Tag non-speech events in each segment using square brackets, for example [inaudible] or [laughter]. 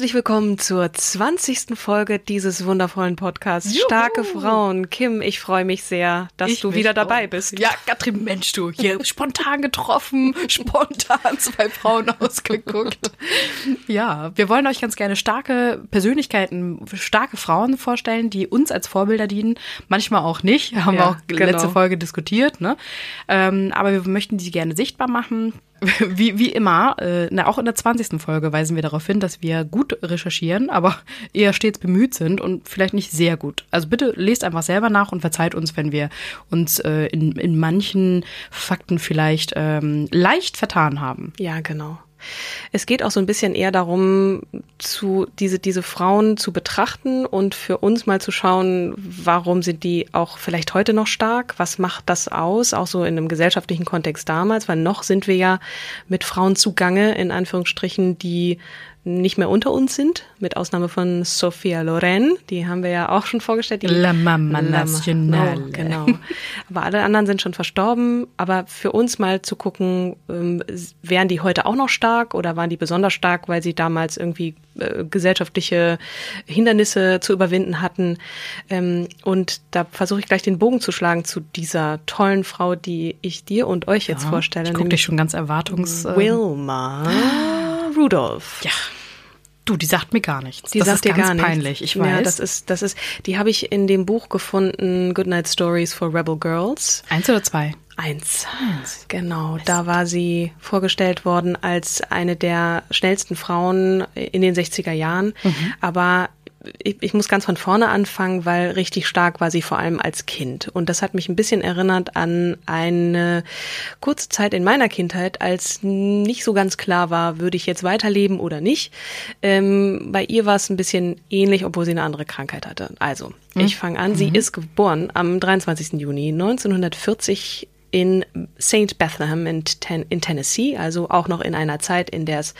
Herzlich willkommen zur 20. Folge dieses wundervollen Podcasts Juhu. Starke Frauen. Kim, ich freue mich sehr, dass Ich du wieder dabei auch. bist. Ja, Katrin, Mensch, du, hier [laughs] spontan getroffen, [laughs] spontan zwei Frauen [laughs] ausgeguckt. Ja, wir wollen euch ganz gerne starke Persönlichkeiten, starke Frauen vorstellen, die uns als Vorbilder dienen. Manchmal auch nicht, haben wir Ja, auch genau. letzte Folge diskutiert. Ne? Ähm, aber wir möchten die gerne sichtbar machen. [laughs] Wie, wie immer, äh, na, auch in der 20. Folge weisen wir darauf hin, dass wir gut recherchieren, aber [laughs] eher stets bemüht sind und vielleicht nicht sehr gut. Also bitte lest einfach selber nach und verzeiht uns, wenn wir uns äh, in, in manchen Fakten vielleicht ähm, leicht vertan haben. Ja, genau. Es geht auch so ein bisschen eher darum, zu, diese, diese Frauen zu betrachten und für uns mal zu schauen, warum sind die auch vielleicht heute noch stark? Was macht das aus? Auch so in einem gesellschaftlichen Kontext damals, weil noch sind wir ja mit Frauen zugange, in Anführungsstrichen, die nicht mehr unter uns sind, mit Ausnahme von Sophia Loren, die haben wir ja auch schon vorgestellt. Die La Mama La Nacional. Oh, genau. Aber alle anderen sind schon verstorben. Aber für uns mal zu gucken, ähm, wären die heute auch noch stark oder waren die besonders stark, weil sie damals irgendwie äh, gesellschaftliche Hindernisse zu überwinden hatten. Ähm, und da versuche ich gleich den Bogen zu schlagen zu dieser tollen Frau, die ich dir und euch jetzt vorstelle. Ich gucke dich schon ganz erwartungs... äh, Wilma Rudolph. Ja. Du, die sagt mir gar nichts. Die das sagt ist dir ganz gar nichts. peinlich, ich weiß. Ja, das ist, das ist, die habe ich in dem Buch gefunden, Goodnight Stories for Rebel Girls. Eins oder zwei? Eins. Genau, da war sie vorgestellt worden als eine der schnellsten Frauen in den 60er Jahren. Aber ich, ich muss ganz von vorne anfangen, weil richtig stark war sie vor allem als Kind. Und das hat mich ein bisschen erinnert an eine kurze Zeit in meiner Kindheit, als nicht so ganz klar war, würde ich jetzt weiterleben oder nicht. Ähm, bei ihr war es ein bisschen ähnlich, obwohl sie eine andere Krankheit hatte. Also, ich fange an. Sie ist geboren am 23. Juni 1940 in St. Bethlehem in, Ten in Tennessee, also auch noch in einer Zeit, in der es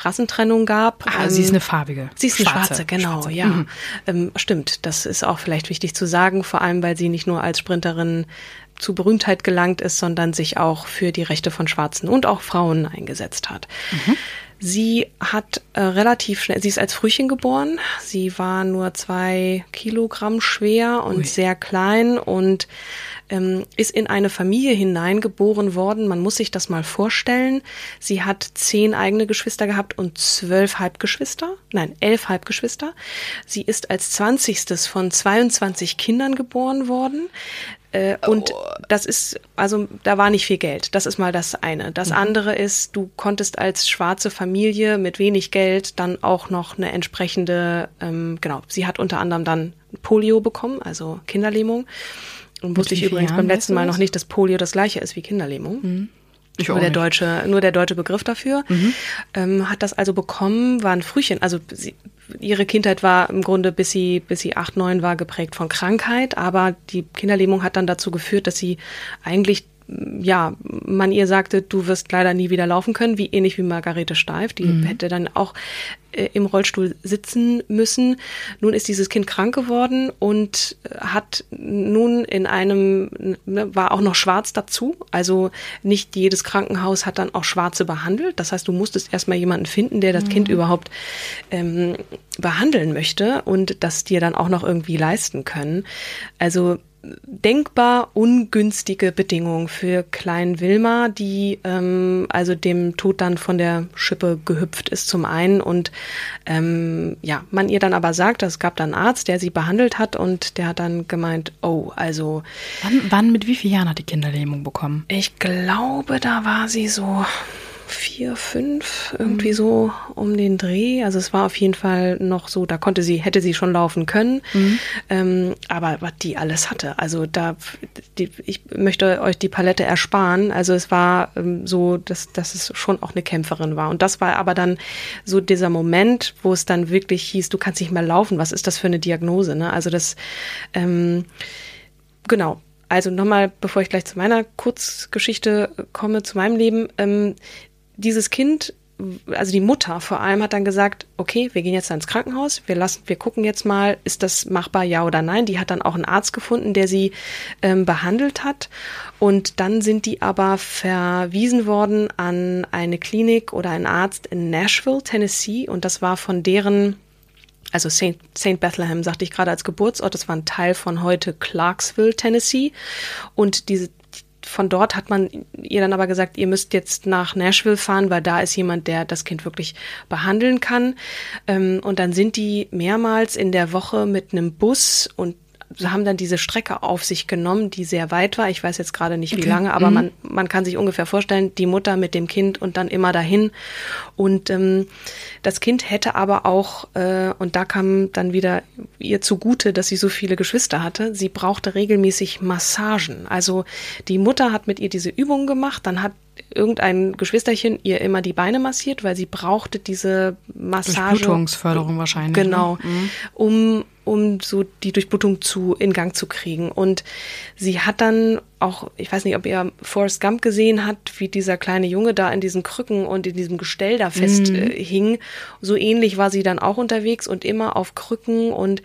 Rassentrennung gab. Ah, Ähm, sie ist eine farbige. Sie ist eine schwarze, genau, Schwarze. ja. Mhm. Ähm, stimmt, das ist auch vielleicht wichtig zu sagen, vor allem weil sie nicht nur als Sprinterin zu Berühmtheit gelangt ist, sondern sich auch für die Rechte von Schwarzen und auch Frauen eingesetzt hat. Mhm. Sie hat äh, relativ schnell, sie ist als Frühchen geboren. Sie war nur zwei Kilogramm schwer und Ui. sehr klein und ähm, ist in eine Familie hineingeboren worden. Man muss sich das mal vorstellen. Sie hat zehn eigene Geschwister gehabt und zwölf Halbgeschwister. Nein, elf Halbgeschwister. Sie ist als zwanzigstes von 22 Kindern geboren worden. Äh, und das ist, also da war nicht viel Geld. Das ist mal das eine. Das andere ist, du konntest als schwarze Familie mit wenig Geld dann auch noch eine entsprechende, ähm, genau, sie hat unter anderem dann Polio bekommen, also Kinderlähmung. Und wusste ich übrigens Jahren beim letzten Mal noch nicht, dass Polio das gleiche ist wie Kinderlähmung. Ich Nur der nicht. deutsche, nur der deutsche Begriff dafür. Ähm, hat das also bekommen, war ein Frühchen. Also sie, ihre Kindheit war im Grunde, bis sie, bis sie acht, neun war, geprägt von Krankheit. Aber die Kinderlähmung hat dann dazu geführt, dass sie eigentlich ja, man ihr sagte, du wirst leider nie wieder laufen können, wie ähnlich wie Margarete Steif, die hätte dann auch äh, im Rollstuhl sitzen müssen. Nun ist dieses Kind krank geworden und äh, hat nun in einem, ne, war auch noch schwarz dazu. Also nicht jedes Krankenhaus hat dann auch Schwarze behandelt. Das heißt, du musstest erstmal jemanden finden, der das Kind überhaupt ähm, behandeln möchte und das dir dann auch noch irgendwie leisten können. Also denkbar ungünstige Bedingungen für Klein Wilma, die ähm, also dem Tod dann von der Schippe gehüpft ist zum einen und ähm, ja, man ihr dann aber sagt, es gab dann einen Arzt, der sie behandelt hat und der hat dann gemeint, oh, also wann, wann mit wie vielen Jahren hat die Kinderlähmung bekommen? Ich glaube, da war sie so vier, fünf, irgendwie mhm. so um den Dreh. Also es war auf jeden Fall noch so, da konnte sie, hätte sie schon laufen können. Mhm. Ähm, aber was die alles hatte, also da, die, ich möchte euch die Palette ersparen. Also es war ähm, so, dass, dass es schon auch eine Kämpferin war. Und das war aber dann so dieser Moment, wo es dann wirklich hieß, du kannst nicht mehr laufen. Was ist das für eine Diagnose? Ne? Also das, ähm, genau. Also nochmal, bevor ich gleich zu meiner Kurzgeschichte komme, zu meinem Leben. Ähm, dieses Kind, also die Mutter vor allem hat dann gesagt, okay, wir gehen jetzt ins Krankenhaus, wir lassen, wir gucken jetzt mal, ist das machbar, ja oder nein. Die hat dann auch einen Arzt gefunden, der sie ähm, behandelt hat. Und dann sind die aber verwiesen worden an eine Klinik oder einen Arzt in Nashville, Tennessee. Und das war von deren also St. St. Bethlehem sagte ich gerade als Geburtsort, das war ein Teil von heute Clarksville, Tennessee. Und diese von dort hat man ihr dann aber gesagt, ihr müsst jetzt nach Nashville fahren, weil da ist jemand, der das Kind wirklich behandeln kann. Ähm, und dann sind die mehrmals in der Woche mit einem Bus und haben dann diese Strecke auf sich genommen, die sehr weit war. Ich weiß jetzt gerade nicht, wie okay. lange, aber mhm. man, man kann sich ungefähr vorstellen, die Mutter mit dem Kind und dann immer dahin. Und ähm, das Kind hätte aber auch, äh, und da kam dann wieder ihr zugute, dass sie so viele Geschwister hatte, sie brauchte regelmäßig Massagen. Also die Mutter hat mit ihr diese Übungen gemacht, dann hat irgendein Geschwisterchen ihr immer die Beine massiert, weil sie brauchte diese Massage. Durchblutungsförderung wahrscheinlich. Ne? Genau, ne? um um so die Durchblutung zu in Gang zu kriegen. Und sie hat dann auch, ich weiß nicht, ob ihr Forrest Gump gesehen hat, wie dieser kleine Junge da in diesen Krücken und in diesem Gestell da fest mm. äh, hing. So ähnlich war sie dann auch unterwegs und immer auf Krücken und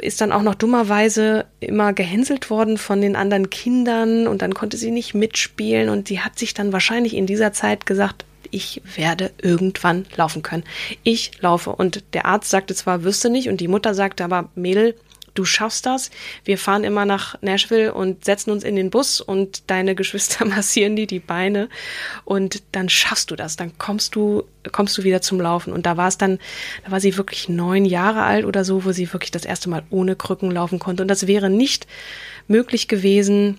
ist dann auch noch dummerweise immer gehänselt worden von den anderen Kindern und dann konnte sie nicht mitspielen und sie hat sich dann wahrscheinlich in dieser Zeit gesagt, ich werde irgendwann laufen können. Ich laufe. Und der Arzt sagte zwar, wüsste nicht, und die Mutter sagte aber, Mädel, du schaffst das. Wir fahren immer nach Nashville und setzen uns in den Bus und deine Geschwister [laughs] massieren dir die Beine und dann schaffst du das. Dann kommst du, kommst du wieder zum Laufen. Und da war es dann, da war sie wirklich neun Jahre alt oder so, wo sie wirklich das erste Mal ohne Krücken laufen konnte. Und das wäre nicht möglich gewesen,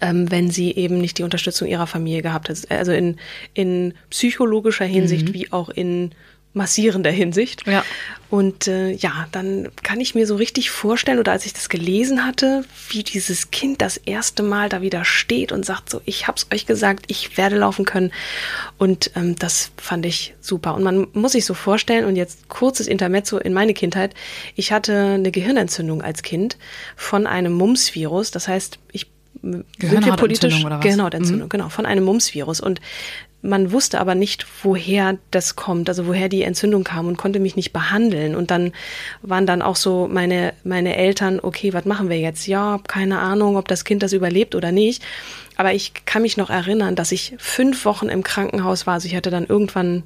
ähm, wenn sie eben nicht die Unterstützung ihrer Familie gehabt hat. Also in, in psychologischer Hinsicht mhm. wie auch in massierender Hinsicht. Ja. Und äh, ja, dann kann ich mir so richtig vorstellen, oder als ich das gelesen hatte, wie dieses Kind das erste Mal da wieder steht und sagt so, ich hab's euch gesagt, ich werde laufen können. Und ähm, das fand ich super. Und man muss sich so vorstellen, und jetzt kurzes Intermezzo in meine Kindheit, ich hatte eine Gehirnentzündung als Kind von einem Mumps-Virus. Das heißt, ich sind wir politisch oder was? genau Entzündung, mhm. genau von einem Mumps-Virus und man wusste aber nicht, woher das kommt, also woher die Entzündung kam und konnte mich nicht behandeln. Und dann waren dann auch so meine, meine Eltern, okay, was machen wir jetzt? Ja, keine Ahnung, ob das Kind das überlebt oder nicht. Aber ich kann mich noch erinnern, dass ich fünf Wochen im Krankenhaus war. Also ich hatte dann irgendwann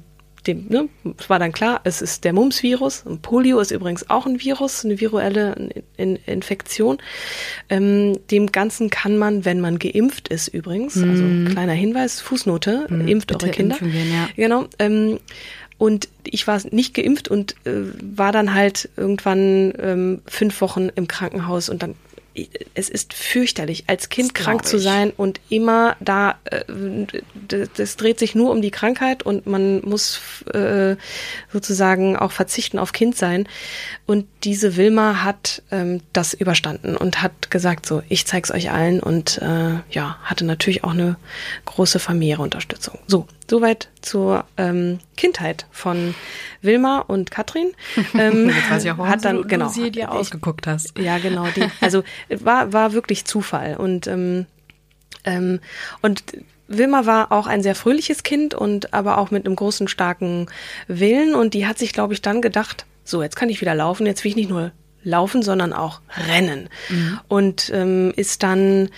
dem, ne, es war dann klar, es ist der Mumps-Virus. Und Polio ist übrigens auch ein Virus, eine viruelle in Infektion. Ähm, dem Ganzen kann man, wenn man geimpft ist übrigens, mm. also kleiner Hinweis, Fußnote, mm, impft eure Kinder. Gehen, ja. Genau. Ähm, und ich war nicht geimpft und äh, war dann halt irgendwann ähm, fünf Wochen im Krankenhaus und dann es ist fürchterlich, als Kind das krank zu sein und immer da, äh, das dreht sich nur um die Krankheit und man muss äh, sozusagen auch verzichten auf Kind sein. Und diese Wilma hat ähm, das überstanden und hat gesagt, so, ich zeig's euch allen und äh, ja, hatte natürlich auch eine große familiäre Unterstützung. So, soweit zur ähm, Kindheit von Wilma und Katrin. [laughs] Ähm, Jetzt weiß ich auch, hat dann, du, genau, sie dir ausgeguckt hast. Ja, genau. Die, also war, war wirklich Zufall. Und, ähm, ähm, und Wilma war auch ein sehr fröhliches Kind und aber auch mit einem großen, starken Willen. Und die hat sich, glaube ich, dann gedacht, so, jetzt kann ich wieder laufen, jetzt will ich nicht nur laufen, sondern auch rennen. Mhm. Und ähm, ist dann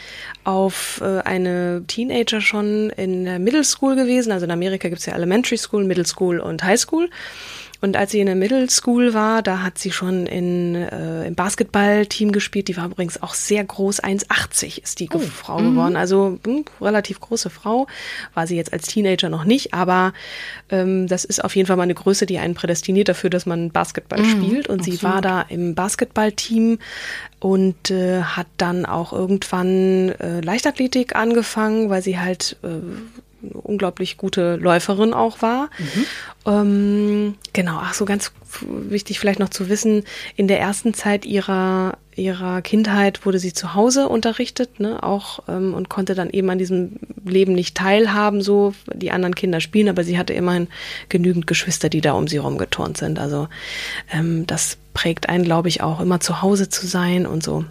auf äh, eine Teenager schon in der Middle School gewesen. Also in Amerika gibt's ja Elementary School, Middle School und High School. Und als sie in der Middle School war, da hat sie schon in, äh, im Basketballteam gespielt. Die war übrigens auch sehr groß, 1,80 ist die oh. Frau mhm. geworden. Also mh, hm, relativ große Frau. War sie jetzt als Teenager noch nicht, aber ähm, das ist auf jeden Fall mal eine Größe, die einen prädestiniert dafür, dass man Basketball mhm. spielt. Und Absolut. sie war da im Basketballteam und äh, hat dann auch irgendwann äh, Leichtathletik angefangen, weil sie halt äh, unglaublich gute Läuferin auch war. Mhm. Ähm, genau, ach so ganz wichtig vielleicht noch zu wissen, in der ersten Zeit ihrer ihrer Kindheit wurde sie zu Hause unterrichtet, ne, auch ähm, und konnte dann eben an diesem Leben nicht teilhaben, so die anderen Kinder spielen, aber sie hatte immerhin genügend Geschwister, die da um sie rumgeturnt sind. Also ähm, das prägt einen, glaube ich, auch immer zu Hause zu sein und so.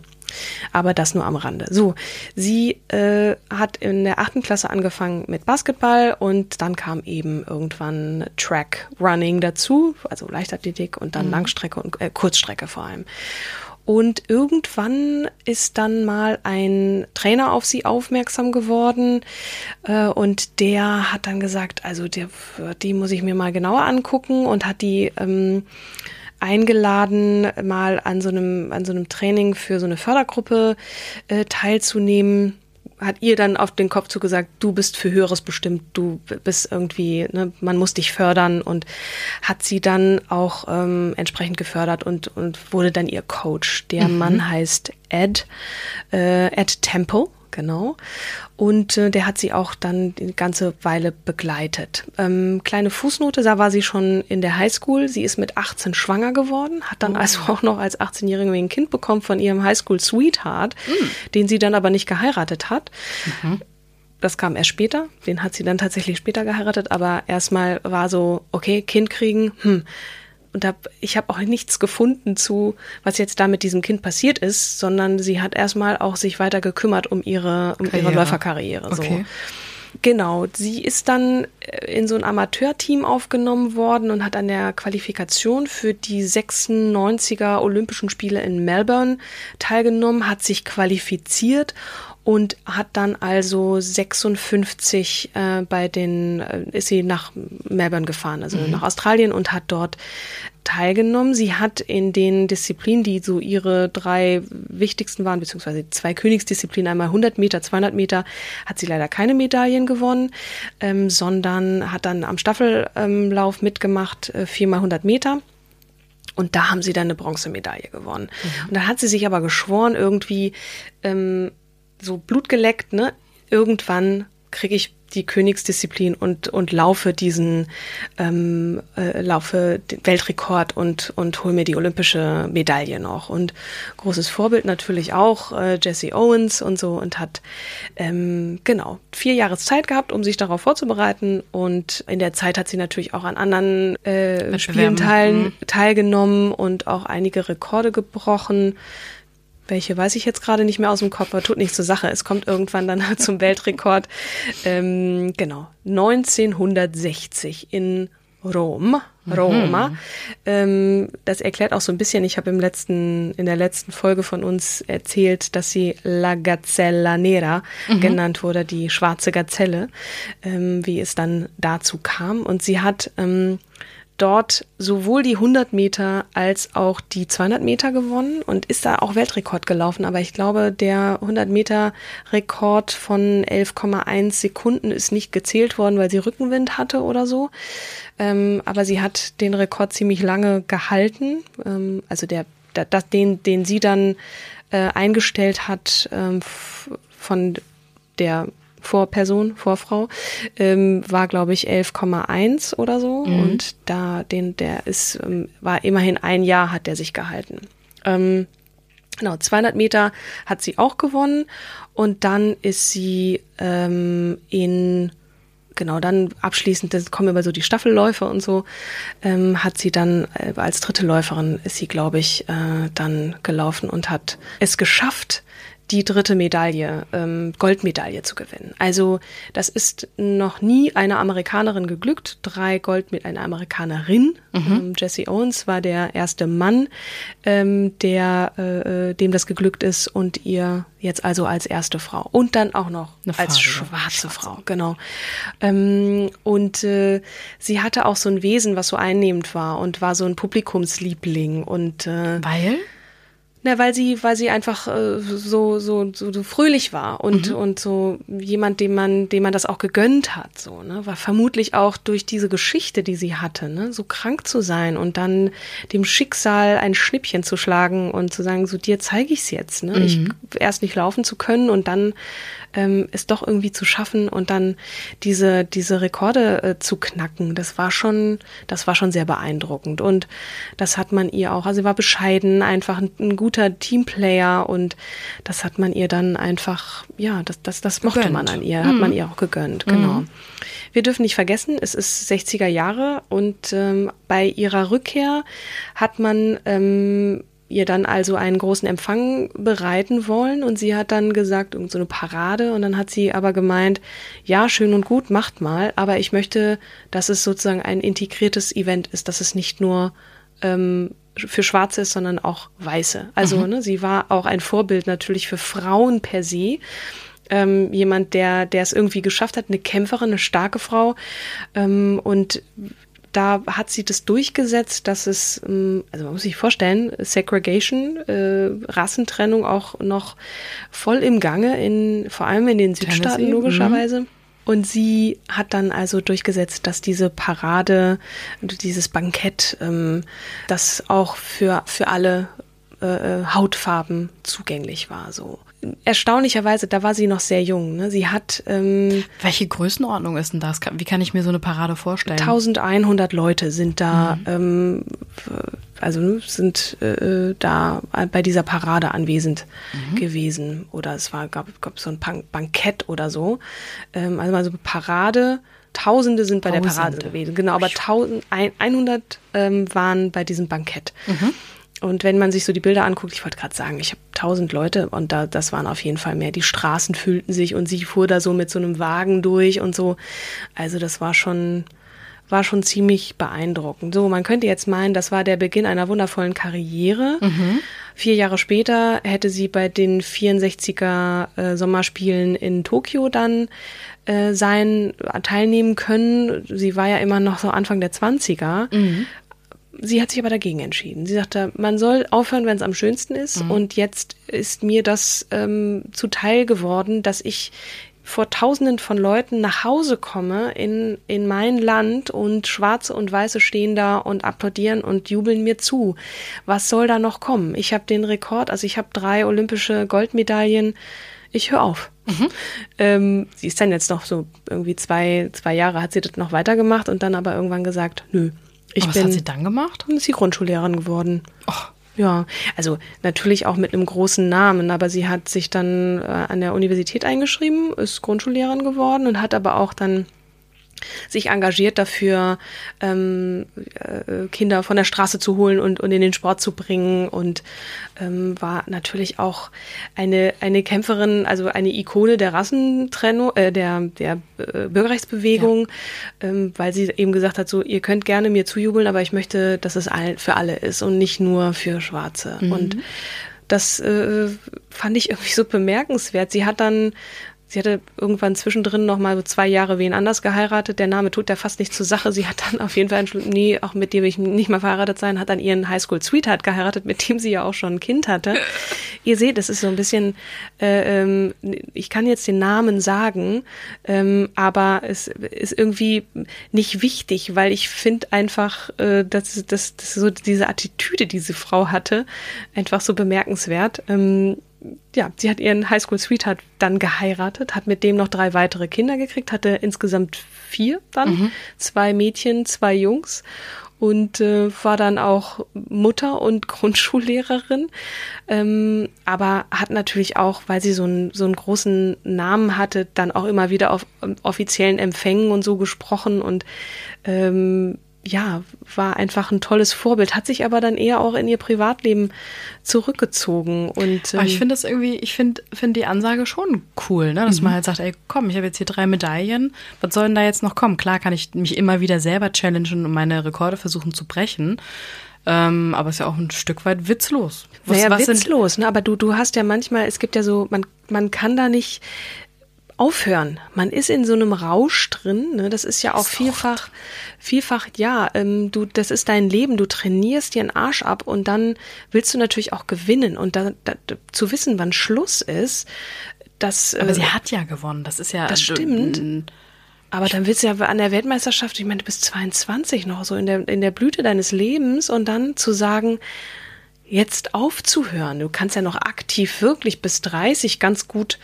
Aber das nur am Rande. So, sie äh, hat in der achten Klasse angefangen mit Basketball und dann kam eben irgendwann Track Running dazu, also Leichtathletik und dann mhm. Langstrecke und äh, Kurzstrecke vor allem. Und irgendwann ist dann mal ein Trainer auf sie aufmerksam geworden äh, und der hat dann gesagt, also der, die muss ich mir mal genauer angucken und hat die ähm, eingeladen, mal an so einem, an so einem Training für so eine Fördergruppe äh, teilzunehmen hat ihr dann auf den Kopf zugesagt, du bist für Höheres bestimmt, du bist irgendwie, ne, man muss dich fördern und hat sie dann auch ähm, entsprechend gefördert und, und wurde dann ihr Coach. Der mhm. Mann heißt Ed, äh, Ed Temple genau. Und äh, der hat sie auch dann die ganze Weile begleitet. Ähm, kleine Fußnote, da war sie schon in der Highschool. Sie ist mit 18 schwanger geworden, hat dann oh. also auch noch als 18-Jährige ein Kind bekommen von ihrem Highschool-Sweetheart, mhm. den sie dann aber nicht geheiratet hat. Mhm. Das kam erst später, den hat sie dann tatsächlich später geheiratet, aber erstmal war so, okay, Kind kriegen, hm, und hab, ich habe auch nichts gefunden zu, was jetzt da mit diesem Kind passiert ist, sondern sie hat erstmal auch sich weiter gekümmert um ihre, um ihre Läuferkarriere. So. Okay. Genau, sie ist dann äh, in so ein Amateurteam aufgenommen worden und hat an der Qualifikation für die 96er Olympischen Spiele in Melbourne teilgenommen, hat sich qualifiziert und hat dann also 56 äh, bei den, äh, ist sie nach Melbourne gefahren, also mhm. nach Australien und hat dort teilgenommen. Sie hat in den Disziplinen, die so ihre drei wichtigsten waren, beziehungsweise zwei Königsdisziplinen, einmal 100 Meter, 200 Meter, hat sie leider keine Medaillen gewonnen, ähm, sondern hat dann am Staffellauf ähm, mitgemacht, äh, viermal 100 Meter. Und da haben sie dann eine Bronzemedaille gewonnen. Mhm. Und dann hat sie sich aber geschworen, irgendwie ähm, so Blut geleckt, ne? Irgendwann kriege ich die Königsdisziplin und, und laufe diesen, ähm, äh, laufe den Weltrekord und, und hol mir die olympische Medaille noch. Und großes Vorbild natürlich auch äh, Jesse Owens und so und hat ähm, genau vier Jahre Zeit gehabt, um sich darauf vorzubereiten. Und in der Zeit hat sie natürlich auch an anderen äh, Spielen teilen, mhm. teilgenommen und auch einige Rekorde gebrochen welche weiß ich jetzt gerade nicht mehr aus dem Kopf, aber tut nichts zur Sache. Es kommt irgendwann dann [laughs] zum Weltrekord. Ähm, genau, 1960 in Rom, Roma. Mhm. Ähm, das erklärt auch so ein bisschen, ich habe im letzten, in der letzten Folge von uns erzählt, dass sie La Gazzella Nera mhm. genannt wurde, die schwarze Gazelle, ähm, wie es dann dazu kam. Und sie hat ähm, dort sowohl die 100 Meter als auch die 200 Meter gewonnen und ist da auch Weltrekord gelaufen. Aber ich glaube, der 100 Meter Rekord von 11,1 Sekunden ist nicht gezählt worden, weil sie Rückenwind hatte oder so. Ähm, aber sie hat den Rekord ziemlich lange gehalten. Ähm, also der, der, den, den sie dann äh, eingestellt hat ähm, von der Vorperson, Vorfrau, ähm, war, glaube ich, 11,1 oder so. Mhm. Und da, den, der ist, ähm, war immerhin ein Jahr hat der sich gehalten. Ähm, genau, 200 Meter hat sie auch gewonnen. Und dann ist sie ähm, in genau, dann abschließend, das kommen über so die Staffelläufe und so, ähm, hat sie dann äh, als dritte Läuferin ist sie, glaube ich, äh, dann gelaufen und hat es geschafft, die dritte Medaille, ähm, Goldmedaille zu gewinnen. Also das ist noch nie einer Amerikanerin geglückt. Drei Gold mit einer Amerikanerin. Mhm. Ähm, Jesse Owens war der erste Mann, ähm, der äh, äh, dem das geglückt ist und ihr jetzt also als erste Frau und dann auch noch Eine als schwarze, schwarze, Frau, genau. Ähm, und äh, sie hatte auch so ein Wesen, was so einnehmend war und war so ein Publikumsliebling und äh, weil na, weil sie, weil sie einfach äh, so, so, so, so fröhlich war und, mhm. und so jemand, dem man, dem man das auch gegönnt hat, so, ne, war vermutlich auch durch diese Geschichte, die sie hatte, ne, so krank zu sein und dann dem Schicksal ein Schnippchen zu schlagen und zu sagen, so dir zeige ich's jetzt, ne, mhm. ich erst nicht laufen zu können und dann ähm, es doch irgendwie zu schaffen und dann diese, diese Rekorde äh, zu knacken, das war schon, das war schon sehr beeindruckend. Und das hat man ihr auch, also sie war bescheiden, einfach ein, ein guter Teamplayer und das hat man ihr dann einfach, ja, das, das, das mochte gegönnt. man an ihr, hat mhm. man ihr auch gegönnt, genau. Mhm. Wir dürfen nicht vergessen, es ist 60er Jahre und ähm, bei ihrer Rückkehr hat man ähm, ihr dann also einen großen Empfang bereiten wollen und sie hat dann gesagt, irgend so eine Parade und dann hat sie aber gemeint, ja, schön und gut, macht mal, aber ich möchte, dass es sozusagen ein integriertes Event ist, dass es nicht nur ähm, für Schwarze ist, sondern auch Weiße. Also mhm. ne, sie war auch ein Vorbild natürlich für Frauen per se. Ähm, jemand, der, der es irgendwie geschafft hat, eine Kämpferin, eine starke Frau. Ähm, und da hat sie das durchgesetzt, dass es, ähm, also man muss sich vorstellen, Segregation, äh, Rassentrennung auch noch voll im Gange, in, vor allem in den Südstaaten Tennessee? logischerweise. Mhm. Und sie hat dann also durchgesetzt, dass diese Parade, dieses Bankett, ähm, das auch für, für alle äh, äh Hautfarben zugänglich war. So erstaunlicherweise, da war sie noch sehr jung. Ne? Sie hat. Ähm, Welche Größenordnung ist denn das? Wie kann ich mir so eine Parade vorstellen? 1100 Leute sind da, mhm. ähm, also ne, sind äh, da bei dieser Parade anwesend mhm. gewesen. Oder es war, gab, gab so ein Bankett oder so. Ähm, also mal so Parade. Tausende sind bei Tausende. der Parade gewesen, genau, aber 1100 ähm, waren bei diesem Bankett. Mhm. Und wenn man sich so die Bilder anguckt, ich wollte gerade sagen, ich habe tausend Leute und da, das waren auf jeden Fall mehr. Die Straßen füllten sich und sie fuhr da so mit so einem Wagen durch und so. Also das war schon, war schon ziemlich beeindruckend. So, man könnte jetzt meinen, das war der Beginn einer wundervollen Karriere. Mhm. Vier Jahre später hätte sie bei den 64er äh, Sommerspielen in Tokio dann äh, sein, teilnehmen können. Sie war ja immer noch so Anfang der 20er. Mhm sie hat sich aber dagegen entschieden. Sie sagte, man soll aufhören, wenn es am schönsten ist. Mhm. Und jetzt ist mir das ähm, zuteil geworden, dass ich vor Tausenden von Leuten nach Hause komme in, in mein Land und Schwarze und Weiße stehen da und applaudieren und jubeln mir zu. Was soll da noch kommen? Ich habe den Rekord, also ich habe drei olympische Goldmedaillen. Ich höre auf. Mhm. Ähm, sie ist dann jetzt noch so irgendwie zwei, zwei Jahre hat sie das noch weitergemacht und dann aber irgendwann gesagt, nö, ich was bin, hat sie dann gemacht? Dann ist sie Grundschullehrerin geworden. Oh. Ja, also natürlich auch mit einem großen Namen, aber sie hat sich dann äh, an der Universität eingeschrieben, ist Grundschullehrerin geworden und hat aber auch dann sich engagiert dafür, ähm, äh, Kinder von der Straße zu holen und, und in den Sport zu bringen und ähm, war natürlich auch eine, eine Kämpferin, also eine Ikone der Rassentrennung, äh, der, der äh, Bürgerrechtsbewegung, ja. ähm, weil sie eben gesagt hat, so, ihr könnt gerne mir zujubeln, aber ich möchte, dass es all, für alle ist und nicht nur für Schwarze. Mhm. Und das äh, fand ich irgendwie so bemerkenswert. Sie hat dann Sie hatte irgendwann zwischendrin noch mal so zwei Jahre wen anders geheiratet. Der Name tut ja fast nicht zur Sache. Sie hat dann auf jeden Fall entschlossen, nee, auch mit will ich nicht mal verheiratet sein, hat dann ihren Highschool-Sweetheart geheiratet, mit dem sie ja auch schon ein Kind hatte. [laughs] Ihr seht, es ist so ein bisschen, äh, ähm, ich kann jetzt den Namen sagen, ähm, aber es ist irgendwie nicht wichtig, weil ich finde einfach, äh, dass, dass, dass so diese Attitüde, die diese Frau hatte, einfach so bemerkenswert. Ähm, ja, sie hat ihren Highschool-Sweetheart dann geheiratet, hat mit dem noch drei weitere Kinder gekriegt, hatte insgesamt vier dann, mhm. zwei Mädchen, zwei Jungs und äh, war dann auch Mutter und [laughs] Grundschullehrerin, ähm, aber hat natürlich auch, weil sie so einen so einen großen Namen hatte, dann auch immer wieder auf um, offiziellen Empfängen und so gesprochen und ähm, ja, war einfach ein tolles Vorbild, hat sich aber dann eher auch in ihr Privatleben zurückgezogen. Und, ähm, aber ich finde das irgendwie, ich finde find die Ansage schon cool, ne? dass mhm. man halt sagt, ey, komm, ich habe jetzt hier drei Medaillen, was soll denn da jetzt noch kommen? Klar kann ich mich immer wieder selber challengen und meine Rekorde versuchen zu brechen. Ähm, aber es ist ja auch ein Stück weit witzlos. Was, naja, was witzlos, ne? Aber du, du hast ja manchmal, es gibt ja so, man, man kann da nicht, aufhören. Man ist in so einem Rausch drin. Ne? Das ist ja auch vielfach, vielfach, ja, ähm, du, das ist dein Leben. Du trainierst dir einen Arsch ab und dann willst du natürlich auch gewinnen. Und da, da, zu wissen, wann Schluss ist, das. Aber äh, sie hat ja gewonnen. Das ist ja. Das stimmt. Aber dann willst du ja an der Weltmeisterschaft, ich meine, du bist 22 noch, so in der, in der Blüte deines Lebens und dann zu sagen, jetzt aufzuhören. Du kannst ja noch aktiv wirklich bis 30 ganz gut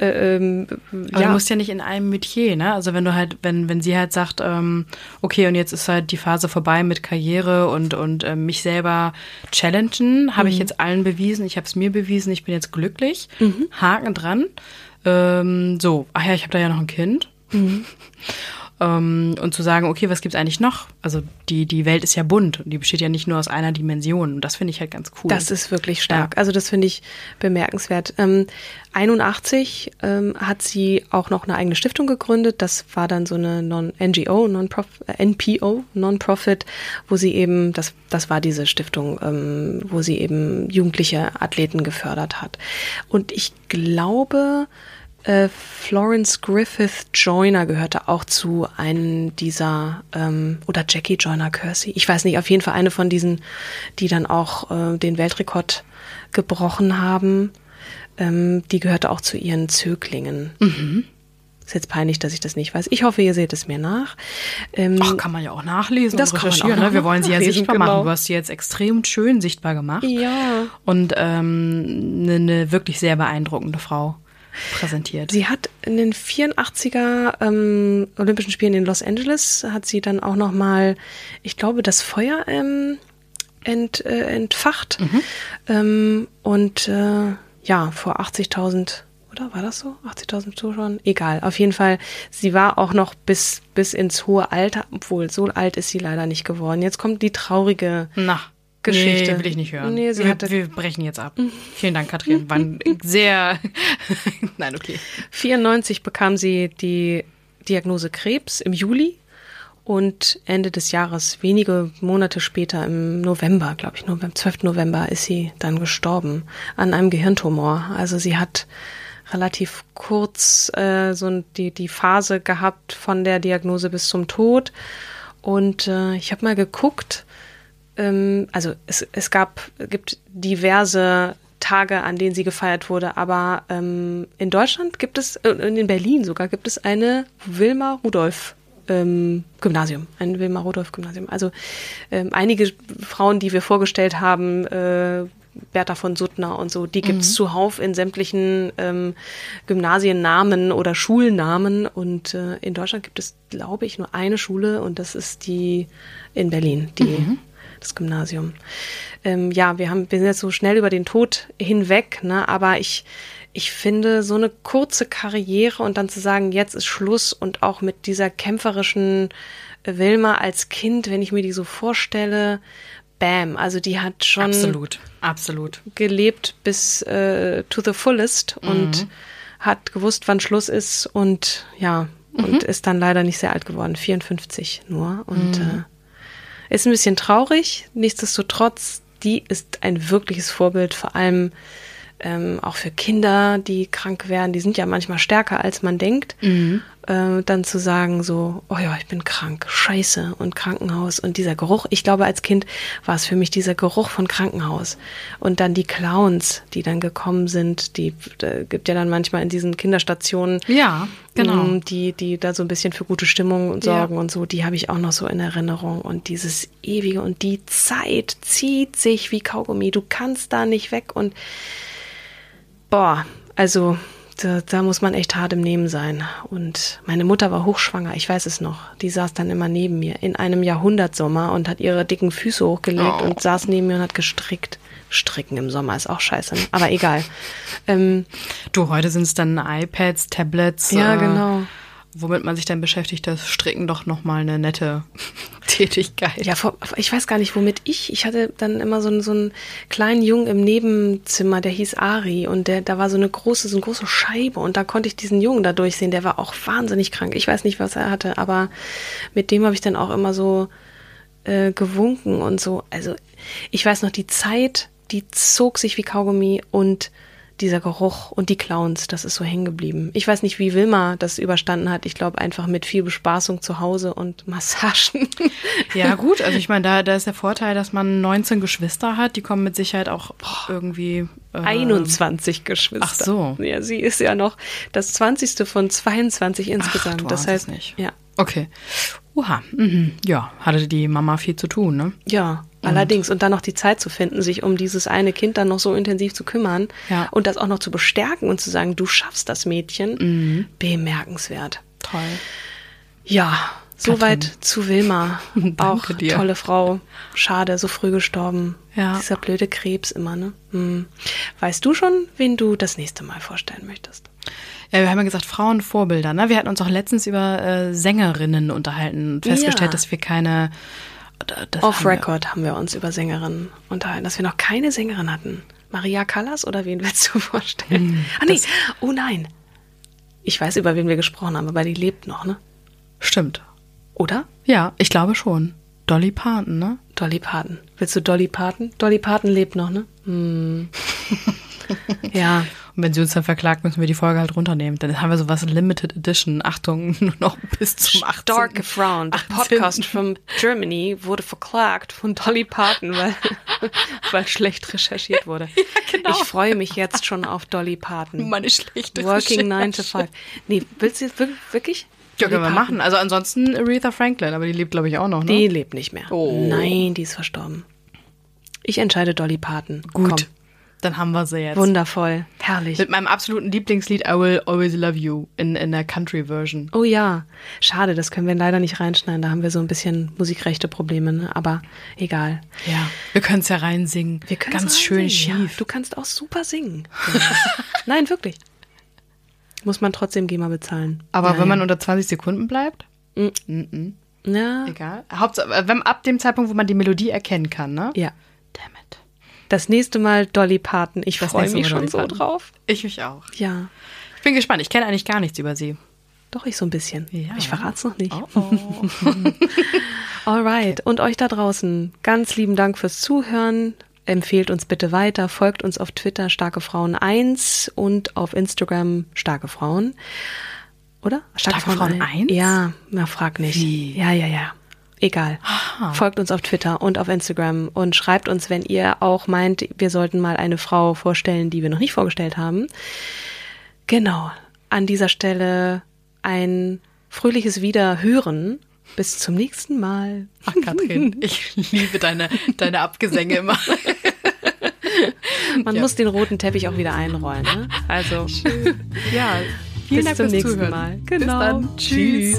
ähm, Aber ja. du musst ja nicht in einem Metier, ne? Also wenn du halt, wenn, wenn sie halt sagt, ähm, okay, und jetzt ist halt die Phase vorbei mit Karriere und, und äh, mich selber challengen, habe mhm. ich jetzt allen bewiesen, ich habe es mir bewiesen, ich bin jetzt glücklich. Mhm. Haken dran. Ähm, so, ach ja, ich habe da ja noch ein Kind. Mhm. [laughs] Ähm, und zu sagen, okay, was gibt's eigentlich noch? Also die, die Welt ist ja bunt und die besteht ja nicht nur aus einer Dimension. Und das finde ich halt ganz cool. Das ist wirklich stark. Ja. Also das finde ich bemerkenswert. Ähm, 81 ähm, hat sie auch noch eine eigene Stiftung gegründet. Das war dann so eine Non-NGO, Non-Profit, äh, NPO, Non-Profit, wo sie eben, das, das war diese Stiftung, ähm, wo sie eben jugendliche Athleten gefördert hat. Und ich glaube, äh, Florence Griffith Joyner gehörte auch zu einem dieser, ähm, oder Jackie Joyner Kersey. Ich weiß nicht, auf jeden Fall eine von diesen, die dann auch äh, den Weltrekord gebrochen haben. Ähm, die gehörte auch zu ihren Zöglingen. Mhm. Ist jetzt peinlich, dass ich das nicht weiß. Ich hoffe, ihr seht es mir nach. Ähm, Ach, kann man ja auch nachlesen das und recherchieren. Ne? Wir wollen sie ja sichtbar genau. machen. Du hast sie jetzt extrem schön sichtbar gemacht. Ja. Und ähm, eine, eine wirklich sehr beeindruckende Frau präsentiert. Sie hat in den 84er ähm, Olympischen Spielen in Los Angeles hat sie dann auch noch mal, ich glaube, das Feuer ähm, ent, äh, entfacht mhm. ähm, und äh, ja vor 80.000 oder war das so? 80.000 Zuschauern? Egal. Auf jeden Fall, sie war auch noch bis, bis ins hohe Alter, obwohl so alt ist sie leider nicht geworden. Jetzt kommt die traurige Na. Geschichte. Nee, will ich nicht hören. Nee, sie wir, hatte wir brechen jetzt ab. Vielen Dank, Katrin. War [laughs] sehr. [laughs] Nein, okay. 94 bekam sie die Diagnose Krebs im Juli und Ende des Jahres, wenige Monate später, im November, glaube ich, nur beim 12. November, ist sie dann gestorben an einem Gehirntumor. Also sie hat relativ kurz äh, so die, die Phase gehabt von der Diagnose bis zum Tod. Und äh, ich habe mal geguckt, ähm, also es, es gab, gibt diverse Tage, an denen sie gefeiert wurde, aber ähm, in Deutschland gibt es, äh, in Berlin sogar, gibt es eine Wilma Rudolph ähm, Gymnasium, ein Wilma Rudolph Gymnasium. Also ähm, einige Frauen, die wir vorgestellt haben, äh, Bertha von Suttner und so, die gibt's mhm. zuhauf in sämtlichen ähm, Gymnasiennamen oder Schulnamen. Und äh, in Deutschland gibt es, glaube ich, nur eine Schule und das ist die in Berlin, die mhm das Gymnasium. Ähm, ja, wir haben, wir sind jetzt so schnell über den Tod hinweg, ne? Aber ich, ich finde, so eine kurze Karriere und dann zu sagen, jetzt ist Schluss und auch mit dieser kämpferischen Wilma als Kind, wenn ich mir die so vorstelle, bam, also die hat schon absolut, absolut gelebt bis äh, to the fullest mhm. und hat gewusst, wann Schluss ist und ja, mhm. und ist dann leider nicht sehr alt geworden, 54 nur und mhm. äh, ist ein bisschen traurig, nichtsdestotrotz, die ist ein wirkliches Vorbild, vor allem ähm, auch für Kinder, die krank werden. Die sind ja manchmal stärker, als man denkt. Mhm äh, dann zu sagen, so, oh ja, ich bin krank, scheiße und Krankenhaus und dieser Geruch. Ich glaube, als Kind war es für mich dieser Geruch von Krankenhaus. Und dann die Clowns, die dann gekommen sind, die äh, gibt ja dann manchmal in diesen Kinderstationen, ja, genau. Ähm, die, die da so ein bisschen für gute Stimmung sorgen ja. und so, die habe ich auch noch so in Erinnerung. Und dieses ewige und die Zeit zieht sich wie Kaugummi. Du kannst da nicht weg und boah, also da, da muss man echt hart im Nehmen sein. Und meine Mutter war hochschwanger, ich weiß es noch. Die saß dann immer neben mir in einem Jahrhundertsommer und hat ihre dicken Füße hochgelegt oh. und saß neben mir und hat gestrickt. Stricken im Sommer ist auch scheiße, ne? aber egal. Ähm, du, heute sind es dann iPads, Tablets. Ja, äh, genau womit man sich dann beschäftigt, das Stricken doch nochmal eine nette [laughs] Tätigkeit. Ja, ich weiß gar nicht, womit ich. Ich hatte dann immer so einen, so einen kleinen Jungen im Nebenzimmer, der hieß Ari und der, da war so eine große, so eine große Scheibe und da konnte ich diesen Jungen da durchsehen. Der war auch wahnsinnig krank. Ich weiß nicht, was er hatte, aber mit dem habe ich dann auch immer so äh, gewunken und so. Also ich weiß noch, die Zeit, die zog sich wie Kaugummi und dieser Geruch und die Clowns, das ist so hängen geblieben. Ich weiß nicht, wie Wilma das überstanden hat. Ich glaube einfach mit viel Bespaßung zu Hause und [laughs] Massagen. Ja, gut, also ich meine, da, da ist der Vorteil, dass man 19 Geschwister hat. Die kommen mit Sicherheit auch irgendwie. Äh, 21 Geschwister. Ach so. Ja, sie ist ja noch das 20. von 22 insgesamt. Ach, das heißt nicht. Ja. Okay. Uha. Mhm. Ja, hatte die Mama viel zu tun, ne? Ja, allerdings. Und dann noch die Zeit zu finden, sich um dieses eine Kind dann noch so intensiv zu kümmern Ja. und das auch noch zu bestärken und zu sagen, du schaffst das Mädchen. Bemerkenswert. Toll. Ja, soweit zu Wilma. [laughs] auch dir. tolle Frau. Schade, so früh gestorben. Ja. Dieser blöde Krebs immer, ne? Hm. Weißt du schon, wen du das nächste Mal vorstellen möchtest? Ja, wir haben ja gesagt, Frauenvorbilder, ne? Wir hatten uns auch letztens über äh, Sängerinnen unterhalten und festgestellt, Ja. dass wir keine. Off haben wir- Record haben wir uns über Sängerinnen unterhalten, dass wir noch keine Sängerin hatten. Maria Callas oder wen willst du [laughs] vorstellen? Hm, ah nee, oh nein. Ich weiß, über wen wir gesprochen haben, aber die lebt noch, ne? Stimmt. Oder? Ja, ich glaube schon. Dolly Parton, ne? Dolly Parton. Willst du Dolly Parton? Dolly Parton lebt noch, ne? Hm. [laughs] ja. Wenn sie uns dann verklagt, müssen wir die Folge halt runternehmen. Dann haben wir sowas Limited Edition. Achtung, [laughs] nur noch bis zum 18. Stark 18.. Podcast from Germany wurde verklagt von Dolly Parton, weil, [laughs] weil schlecht recherchiert wurde. [laughs] genau. Ich freue mich jetzt schon auf Dolly Parton. Meine schlechte Working Recherche. 9 to 5. Nee, willst du jetzt wir- wirklich? Ja, können wir machen. Also ansonsten Aretha Franklin, aber die lebt, glaube ich, auch noch, ne? Die lebt nicht mehr. Oh. Nein, die ist verstorben. Ich entscheide Dolly Parton. Gut. Komm. Dann haben wir sie jetzt. Wundervoll. Herrlich. Mit meinem absoluten Lieblingslied I Will Always Love You in, in der Country-Version. Oh ja, schade, das können wir leider nicht reinschneiden. Da haben wir so ein bisschen musikrechte Probleme, ne? aber egal. Ja. Wir können es ja reinsingen. Wir können Ganz schön reinsingen. Ja, schief. du kannst auch super singen. [laughs] Nein, wirklich. Muss man trotzdem GEMA bezahlen. aber ja, wenn man unter 20 Sekunden bleibt, ja, egal. Hauptsache, äh, wenn, ab dem Zeitpunkt, wo man die Melodie erkennen kann, ne? ja. Damn it. Das nächste Mal Dolly Parton. Ich freue mich schon so Parton. drauf. Ich mich auch. Ja, Ich bin gespannt. Ich kenne eigentlich gar nichts über sie. doch ich so ein bisschen. Ja. Ich verrate es noch nicht. oh. [laughs] Alright. Und euch da draußen, ganz lieben Dank fürs Zuhören. Empfehlt uns bitte weiter, folgt uns auf Twitter Starke Frauen 1 und auf Instagram Starke Frauen. Oder? Starke Frauen 1? Ja, na frag nicht. Wie? Ja, ja, ja. Egal. Folgt uns auf Twitter und auf Instagram und schreibt uns, wenn ihr auch meint, wir sollten mal eine Frau vorstellen, die wir noch nicht vorgestellt haben. Genau. An dieser Stelle ein fröhliches Wiederhören. Bis zum nächsten Mal. Ach, Katrin, [laughs] ich liebe deine, deine Abgesänge immer. Man Ja. muss den roten Teppich auch wieder einrollen. Ne? Also Ja, vielen Bis Dank zum nächsten Zuhören. Mal. Bis Genau. dann. Tschüss.